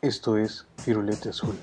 Esto es Firulete Azul.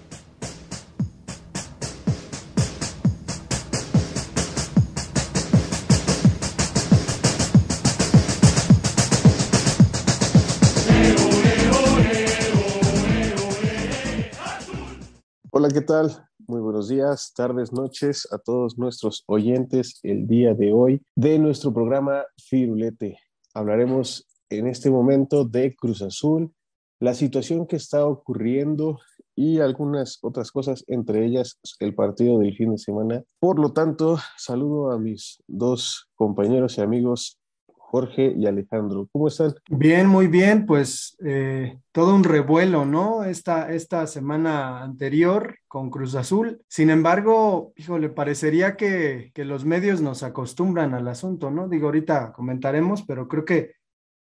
Hola, ¿qué tal? Muy buenos días, tardes, noches a todos nuestros oyentes el día de hoy de nuestro programa Firulete. Hablaremos en este momento de Cruz Azul, la situación que está ocurriendo y algunas otras cosas, entre ellas el partido del fin de semana. Por lo tanto, saludo a mis dos compañeros y amigos, Jorge y Alejandro. ¿Cómo están? Bien, muy bien, pues eh, todo un revuelo, ¿no? Esta, esta semana anterior con Cruz Azul. Sin embargo, híjole, parecería que, que los medios nos acostumbran al asunto, ¿no? Digo, ahorita comentaremos, pero creo que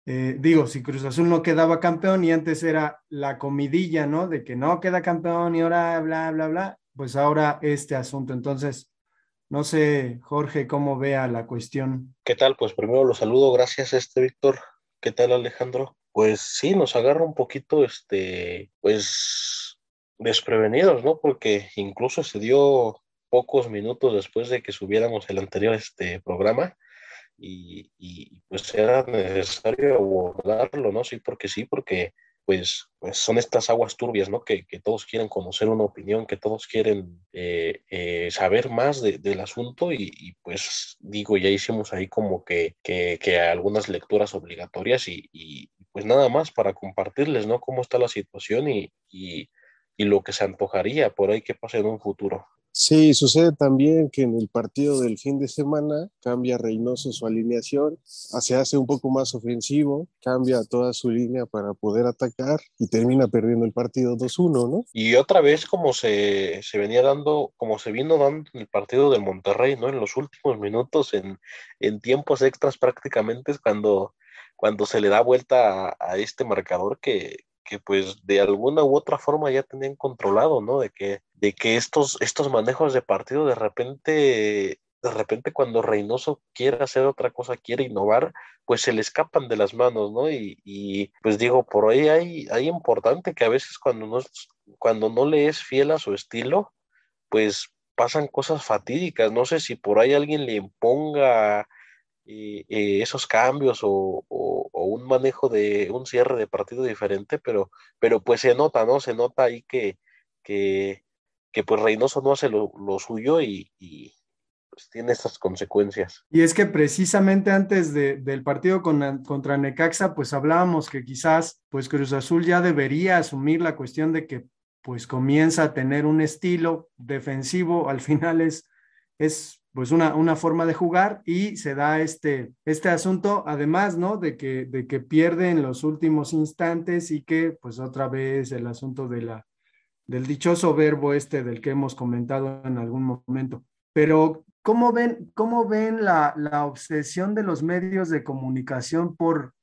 eh, digo, si Cruz Azul no quedaba campeón y antes era la comidilla, ¿no? De que no queda campeón y ahora bla, bla, bla, pues ahora este asunto. Entonces, no sé, Jorge, cómo vea la cuestión. ¿Qué tal? Pues primero los saludo, gracias, este Víctor. ¿Qué tal, Alejandro? Pues sí, nos agarra un poquito, este, pues desprevenidos, ¿no? Porque incluso se dio pocos minutos después de que subiéramos el anterior este programa y, pues era necesario abordarlo, ¿no? Sí, porque sí, porque pues, pues son estas aguas turbias, ¿no? Que, que, todos quieren conocer una opinión, que todos quieren eh, eh, saber más de, del asunto y, pues digo, ya hicimos ahí como que, que, que algunas lecturas obligatorias y, y, pues nada más para compartirles, ¿no? Cómo está la situación y, y, lo que se antojaría por ahí que pase en un futuro. Sí, sucede también que en el partido del fin de semana cambia Reynoso su alineación, se hace un poco más ofensivo, cambia toda su línea para poder atacar y termina perdiendo el partido 2-1, ¿no? Y otra vez como se, se, venía dando, como se vino dando en el partido del Monterrey, ¿no? En los últimos minutos, en, en tiempos extras prácticamente es cuando, cuando se le da vuelta a, a este marcador que, que pues de alguna u otra forma ya tenían controlado, ¿no? De que, de que estos, estos manejos de partido de repente, de repente cuando Reynoso quiere hacer otra cosa, quiere innovar, pues se le escapan de las manos, ¿no? Y, y pues digo, por ahí hay, hay importante que a veces cuando no, cuando no le es fiel a su estilo, pues pasan cosas fatídicas. No sé si por ahí alguien le imponga eh, esos cambios o, un manejo de un cierre de partido diferente, pero, pero pues se nota, ¿no? Se nota ahí que, que, que pues Reynoso no hace lo, suyo y, pues tiene estas consecuencias. Y es que precisamente antes de, del partido con, contra Necaxa, pues hablábamos que quizás pues Cruz Azul ya debería asumir la cuestión de que pues comienza a tener un estilo defensivo, al final es, es pues una, una forma de jugar y se da este, este asunto, además, ¿no? De que, de que pierde en los últimos instantes y que pues otra vez el asunto de la, del dichoso verbo este del que hemos comentado en algún momento. Pero, ¿cómo ven, cómo ven la, la obsesión de los medios de comunicación por,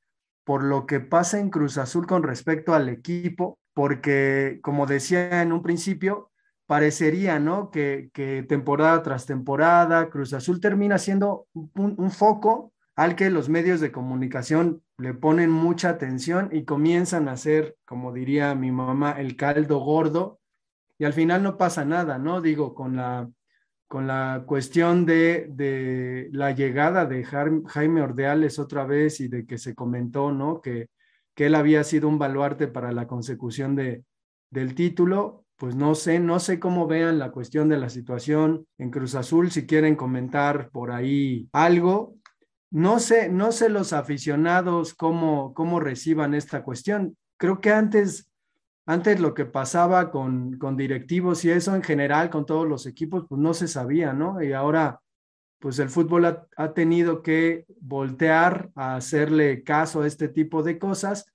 por lo que pasa en Cruz Azul con respecto al equipo? Porque, como decía en un principio, parecería, ¿no? Que, temporada tras temporada Cruz Azul termina siendo un, foco al que los medios de comunicación le ponen mucha atención y comienzan a hacer, como diría mi mamá, el caldo gordo y al final no pasa nada, ¿no? Digo, con la, con la cuestión de, de la llegada de Jaime Ordeales otra vez y de que se comentó, ¿no? Que, que él había sido un baluarte para la consecución de, del título, pues no sé, no sé cómo vean la cuestión de la situación en Cruz Azul, si quieren comentar por ahí algo. No sé, no sé los aficionados cómo, cómo reciban esta cuestión. Creo que antes, antes lo que pasaba con, con directivos y eso en general con todos los equipos, pues no se sabía, ¿no? Y ahora, pues el fútbol ha, ha tenido que voltear a hacerle caso a este tipo de cosas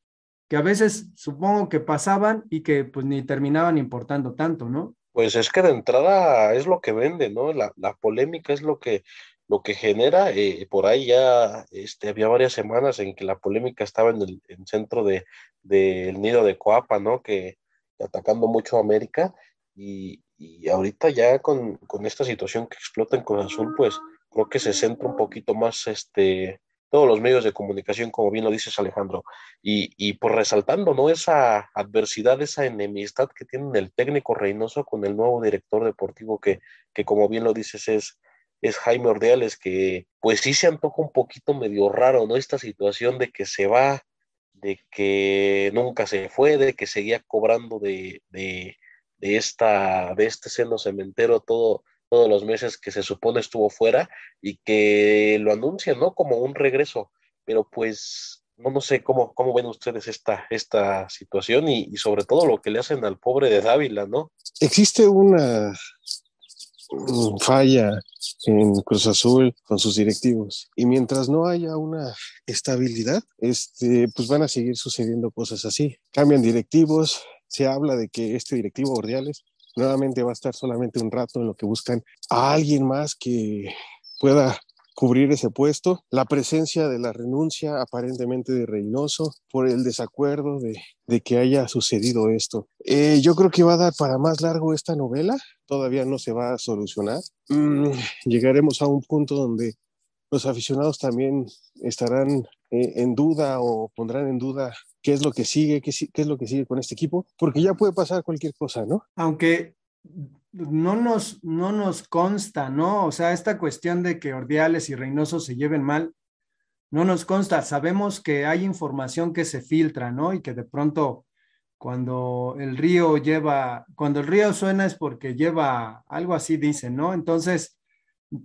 que a veces supongo que pasaban y que pues ni terminaban importando tanto, ¿no? Pues es que de entrada es lo que vende, ¿no? La, la polémica es lo que, lo que genera. Eh, por ahí ya este, había varias semanas en que la polémica estaba en el en centro del de, nido de Coapa, ¿no? Que atacando mucho a América y, y ahorita ya con, con, esta situación que explota en Cruz Azul, pues creo que se centra un poquito más este, todos los medios de comunicación, como bien lo dices Alejandro, y, y por resaltando, ¿no? Esa adversidad, esa enemistad que tienen el técnico Reynoso con el nuevo director deportivo que, que como bien lo dices es, es Jaime Ordeales, que pues sí se antoja un poquito medio raro, ¿no? Esta situación de que se va, de que nunca se fue, de que seguía cobrando de, de, de esta, de este seno cementero todo, todos los meses que se supone estuvo fuera y que lo anuncian, ¿no? Como un regreso, pero pues no, no sé cómo, cómo ven ustedes esta, esta situación y, y sobre todo lo que le hacen al pobre de Dávila, ¿no? Existe una falla en Cruz Azul con sus directivos. Y mientras no haya una estabilidad, este, pues van a seguir sucediendo cosas así. Cambian directivos, se habla de que este directivo Ordiales nuevamente va a estar solamente un rato en lo que buscan a alguien más que pueda cubrir ese puesto, la presencia de la renuncia aparentemente de Reynoso por el desacuerdo de, de que haya sucedido esto. Eh, yo creo que va a dar para más largo esta novela, todavía no se va a solucionar. Mm, llegaremos a un punto donde los aficionados también estarán eh, en duda o pondrán en duda qué es lo que sigue, qué, qué, es lo que sigue con este equipo, porque ya puede pasar cualquier cosa, ¿no? Aunque no nos, no nos consta, ¿no? O sea, esta cuestión de que Ordiales y Reynoso se lleven mal, no nos consta. Sabemos que hay información que se filtra, ¿no? Y que de pronto cuando el río lleva, cuando el río suena es porque lleva algo así, dicen, ¿no? Entonces,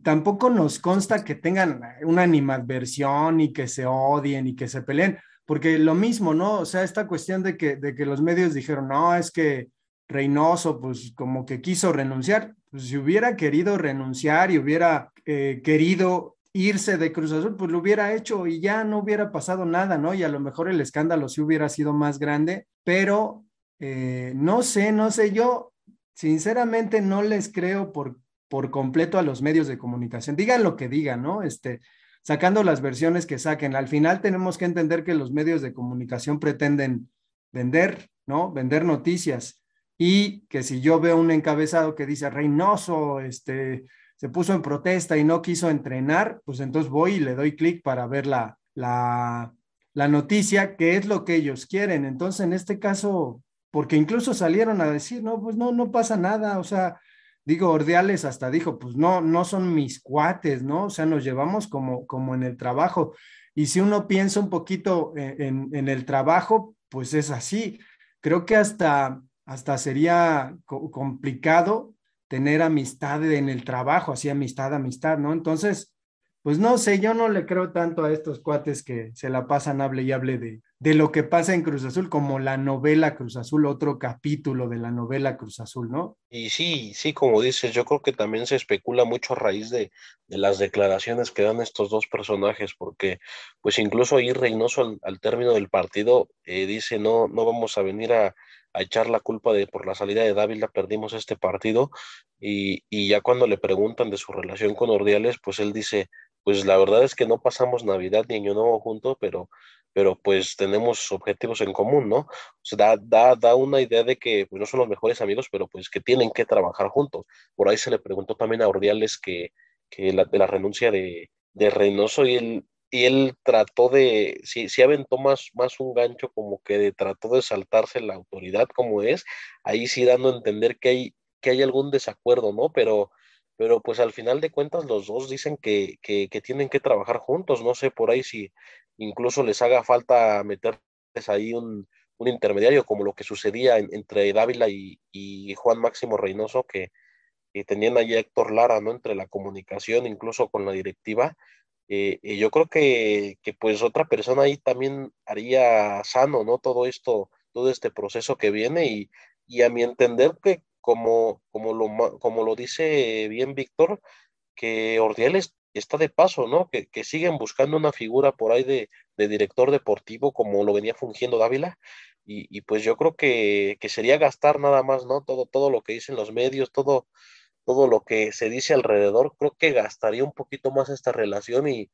tampoco nos consta que tengan una animadversión y que se odien y que se peleen, porque lo mismo, ¿no? O sea, esta cuestión de que, de que los medios dijeron, no, es que Reynoso, pues como que quiso renunciar, pues si hubiera querido renunciar y hubiera eh, querido irse de Cruz Azul, pues lo hubiera hecho y ya no hubiera pasado nada, ¿no? Y a lo mejor el escándalo sí hubiera sido más grande, pero eh, no sé, no sé, yo sinceramente no les creo por, por completo a los medios de comunicación. Digan lo que digan, ¿no? Este, sacando las versiones que saquen. Al final tenemos que entender que los medios de comunicación pretenden vender, ¿no? Vender noticias y que si yo veo un encabezado que dice Reynoso, este, se puso en protesta y no quiso entrenar, pues entonces voy y le doy clic para ver la, la, la noticia, que es lo que ellos quieren. Entonces, en este caso, porque incluso salieron a decir, no, pues no, no pasa nada, o sea, digo, Ordeales hasta dijo, pues no, no son mis cuates, ¿no? O sea, nos llevamos como, como en el trabajo. Y si uno piensa un poquito en, en el trabajo, pues es así. Creo que hasta hasta sería co complicado tener amistad en el trabajo, así amistad, amistad, ¿no? Entonces, pues no sé, yo no le creo tanto a estos cuates que se la pasan hable y hable de, de lo que pasa en Cruz Azul, como la novela Cruz Azul, otro capítulo de la novela Cruz Azul, ¿no? Y sí, sí, como dices, yo creo que también se especula mucho a raíz de, de las declaraciones que dan estos dos personajes, porque pues incluso ahí Reynoso al, al término del partido eh, dice, no, no vamos a venir a a echar la culpa de por la salida de Dávila perdimos este partido y, y, ya cuando le preguntan de su relación con Ordiales, pues él dice, pues la verdad es que no pasamos Navidad ni Año Nuevo juntos, pero, pero pues tenemos objetivos en común, ¿no? O sea, da, da, da una idea de que pues, no son los mejores amigos, pero pues que tienen que trabajar juntos. Por ahí se le preguntó también a Ordiales que, que la, de la renuncia de, de Reynoso y él, y él trató de, si, si aventó más, más un gancho como que trató de saltarse la autoridad como es, ahí sí dando a entender que hay, que hay algún desacuerdo, ¿no? Pero, pero pues al final de cuentas los dos dicen que, que, que tienen que trabajar juntos, no sé por ahí si incluso les haga falta meterles ahí un, un intermediario como lo que sucedía en, entre Dávila y, y, Juan Máximo Reynoso, que, que tenían allí a Héctor Lara, ¿no? Entre la comunicación, incluso con la directiva, eh, y yo creo que, que, pues otra persona ahí también haría sano, ¿no? Todo esto, todo este proceso que viene y, y a mi entender que como, como, lo, como lo dice bien Víctor, que Ordiales está de paso, ¿no? Que, que, siguen buscando una figura por ahí de, de, director deportivo como lo venía fungiendo Dávila y, y pues yo creo que, que, sería gastar nada más, ¿no? Todo, todo lo que dicen los medios, todo, todo lo que se dice alrededor, creo que gastaría un poquito más esta relación y,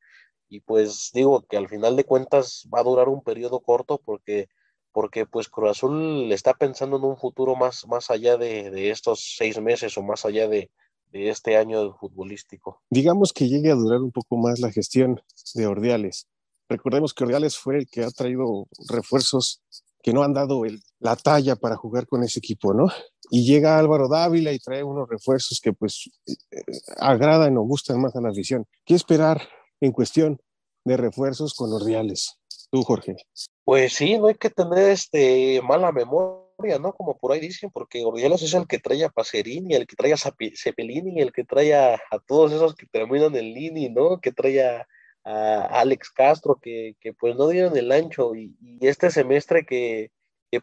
y pues digo que al final de cuentas va a durar un periodo corto porque, porque pues Cruz Azul está pensando en un futuro más, más allá de, de estos seis meses o más allá de, de este año futbolístico. Digamos que llegue a durar un poco más la gestión de Ordiales. Recordemos que Ordiales fue el que ha traído refuerzos que no han dado la talla para jugar con ese equipo, ¿no? Y llega Álvaro Dávila y trae unos refuerzos que pues eh, agradan o gustan más a la afición. ¿Qué esperar en cuestión de refuerzos con Ordiales? Tú, Jorge. Pues sí, no hay que tener este mala memoria, ¿no? Como por ahí dicen, porque Ordiales es el que trae a Pacerini, el que trae a Cepelini, el que trae a, todos esos que terminan en Lini, ¿no? Que trae a, Alex Castro, que, pues no dieron el ancho, y, este semestre que,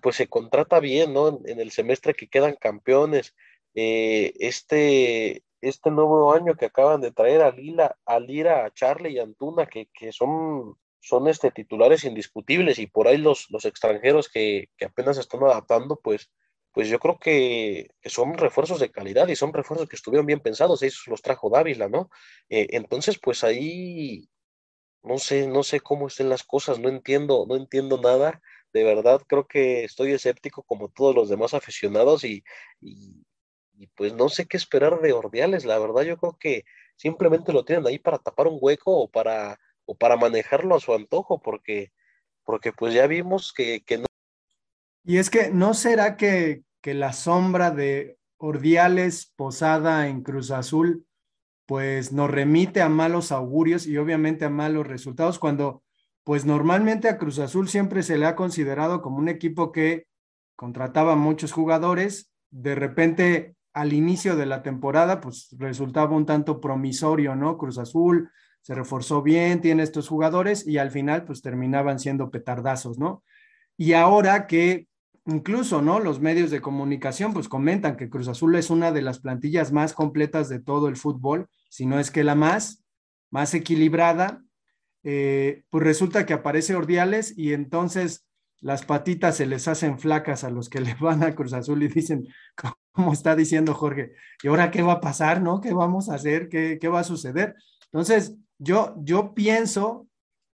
pues se contrata bien, ¿no? En, el semestre que quedan campeones, eh, este, este nuevo año que acaban de traer a Lila, a Lira, a Charlie y Antuna, que, que son son este, titulares indiscutibles y por ahí los, los extranjeros que, que apenas están adaptando, pues, pues yo creo que, que, son refuerzos de calidad y son refuerzos que estuvieron bien pensados, esos los trajo Dávila, ¿no? Eh, entonces, pues ahí no sé, no sé cómo estén las cosas, no entiendo, no entiendo nada, de verdad creo que estoy escéptico como todos los demás aficionados y, y, y pues no sé qué esperar de Ordiales, la verdad yo creo que simplemente lo tienen ahí para tapar un hueco o para o para manejarlo a su antojo, porque, porque pues ya vimos que, que no. Y es que no será que, que la sombra de Ordiales posada en Cruz Azul, pues nos remite a malos augurios y obviamente a malos resultados, cuando pues normalmente a Cruz Azul siempre se le ha considerado como un equipo que contrataba muchos jugadores, de repente al inicio de la temporada pues resultaba un tanto promisorio, ¿no? Cruz Azul se reforzó bien, tiene estos jugadores y al final pues terminaban siendo petardazos, ¿no? Y ahora que incluso, ¿no? Los medios de comunicación pues comentan que Cruz Azul es una de las plantillas más completas de todo el fútbol, si no es que la más, más equilibrada, eh, pues resulta que aparece Ordiales y entonces las patitas se les hacen flacas a los que le van a Cruz Azul y dicen, como está diciendo Jorge, ¿y ahora qué va a pasar, no? ¿Qué vamos a hacer? ¿Qué, qué va a suceder? Entonces, yo, yo pienso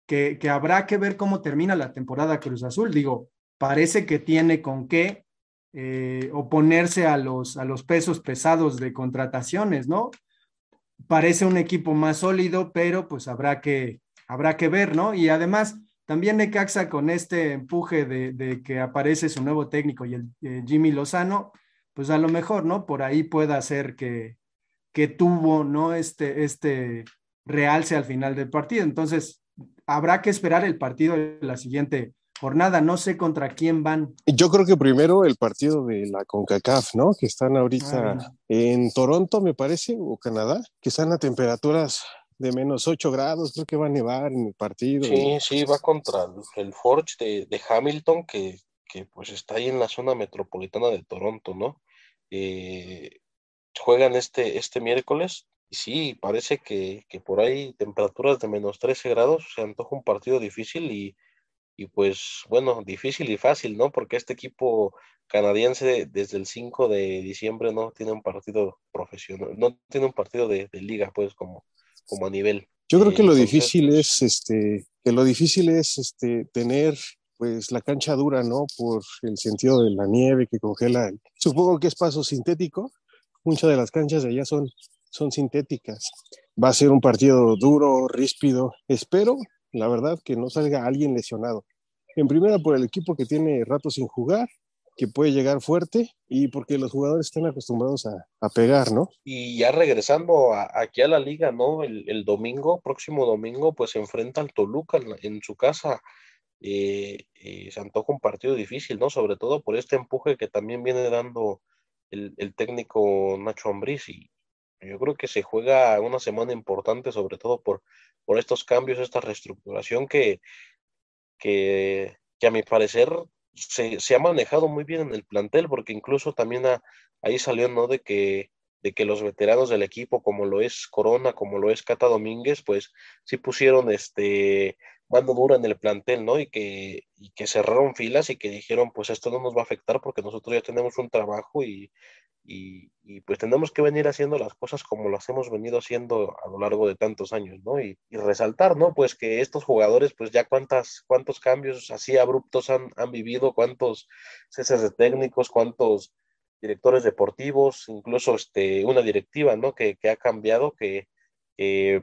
que, habrá que ver cómo termina la temporada Cruz Azul. Digo, parece que tiene con qué eh, oponerse a los, a los pesos pesados de contrataciones, ¿no? Parece un equipo más sólido, pero pues habrá que, habrá que ver, ¿no? Y además, también Necaxa con este empuje de, que aparece su nuevo técnico y el eh, Jimmy Lozano, pues a lo mejor, ¿no? Por ahí pueda ser que, que tuvo, ¿no? Este, este realce al final del partido. Entonces, habrá que esperar el partido de la siguiente jornada. No sé contra quién van. Yo creo que primero el partido de la CONCACAF, ¿no? Que están ahorita ah, en Toronto, me parece, o Canadá, que están a temperaturas de menos 8 grados, creo que va a nevar en el partido. Sí, sí, va contra el Forge de, Hamilton, que, que, pues está ahí en la zona metropolitana de Toronto, ¿no? Eh, juegan este, este miércoles y sí, parece que, por ahí temperaturas de menos 13 grados se antoja un partido difícil y, pues bueno, difícil y fácil, ¿no? Porque este equipo canadiense desde el 5 de diciembre no tiene un partido profesional, no tiene un partido de, liga, pues como, como a nivel. Yo creo que lo difícil pues es este, que lo difícil es este tener pues la cancha dura, ¿no? Por el sentido de la nieve que congela. Supongo que es paso sintético. Muchas de las canchas de allá son son sintéticas. Va a ser un partido duro, ríspido. Espero, la verdad, que no salga alguien lesionado. En primera, por el equipo que tiene rato sin jugar, que puede llegar fuerte y porque los jugadores están acostumbrados a, pegar, ¿no? Y ya regresando aquí a la liga, ¿no? El, domingo, próximo domingo, pues se enfrenta al Toluca en, su casa. Eh, eh, se antoja un partido difícil, ¿no? Sobre todo por este empuje que también viene dando el, técnico Nacho Ambriz y, yo creo que se juega una semana importante, sobre todo por, por estos cambios, esta reestructuración que, que, a mi parecer se, ha manejado muy bien en el plantel, porque incluso también ahí salió, ¿no? De que, de que los veteranos del equipo, como lo es Corona, como lo es Cata Domínguez, pues sí pusieron este mano dura en el plantel, ¿no? Y que, y que cerraron filas y que dijeron, pues esto no nos va a afectar porque nosotros ya tenemos un trabajo y, y, pues tenemos que venir haciendo las cosas como las hemos venido haciendo a lo largo de tantos años, ¿no? Y, resaltar, ¿no? Pues que estos jugadores, pues ya cuántas, cuántos cambios así abruptos han, han vivido, cuántos ceses de técnicos, cuántos directores deportivos, incluso este, una directiva, ¿no? Que, que ha cambiado, que,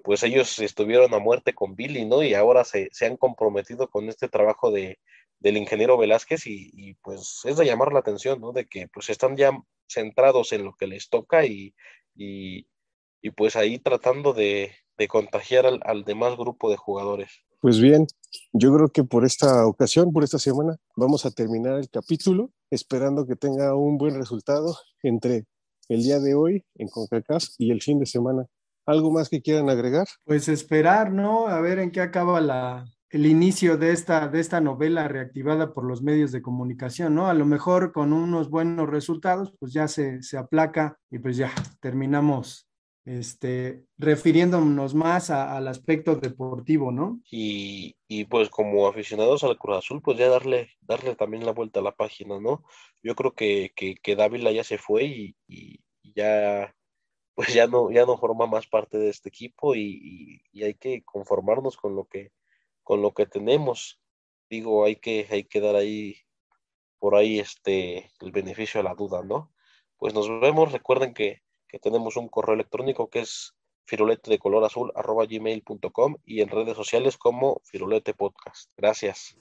pues ellos estuvieron a muerte con Billy, ¿no? Y ahora se, se han comprometido con este trabajo de, del ingeniero Velázquez y, pues es de llamar la atención, ¿no? De que pues están ya centrados en lo que les toca y, y, pues ahí tratando de, de contagiar al, al, demás grupo de jugadores. Pues bien, yo creo que por esta ocasión, por esta semana, vamos a terminar el capítulo, esperando que tenga un buen resultado entre el día de hoy en CONCACAF y el fin de semana. ¿Algo más que quieran agregar? Pues esperar, ¿no? A ver en qué acaba la, el inicio de esta, de esta novela reactivada por los medios de comunicación, ¿no? A lo mejor con unos buenos resultados, pues ya se, se aplaca y pues ya terminamos este, refiriéndonos más al aspecto deportivo, ¿no? Y, y, pues como aficionados al Cruz Azul, pues ya darle, darle también la vuelta a la página, ¿no? Yo creo que, que, que Dávila ya se fue y, y, ya pues ya no, ya no forma más parte de este equipo y, y hay que conformarnos con lo que, con lo que tenemos. Digo, hay que, hay que dar ahí, por ahí, este, el beneficio a la duda, ¿no? Pues nos vemos. Recuerden que, que tenemos un correo electrónico que es firulete de color azul arroba gmail.com y en redes sociales como firulete podcast. Gracias.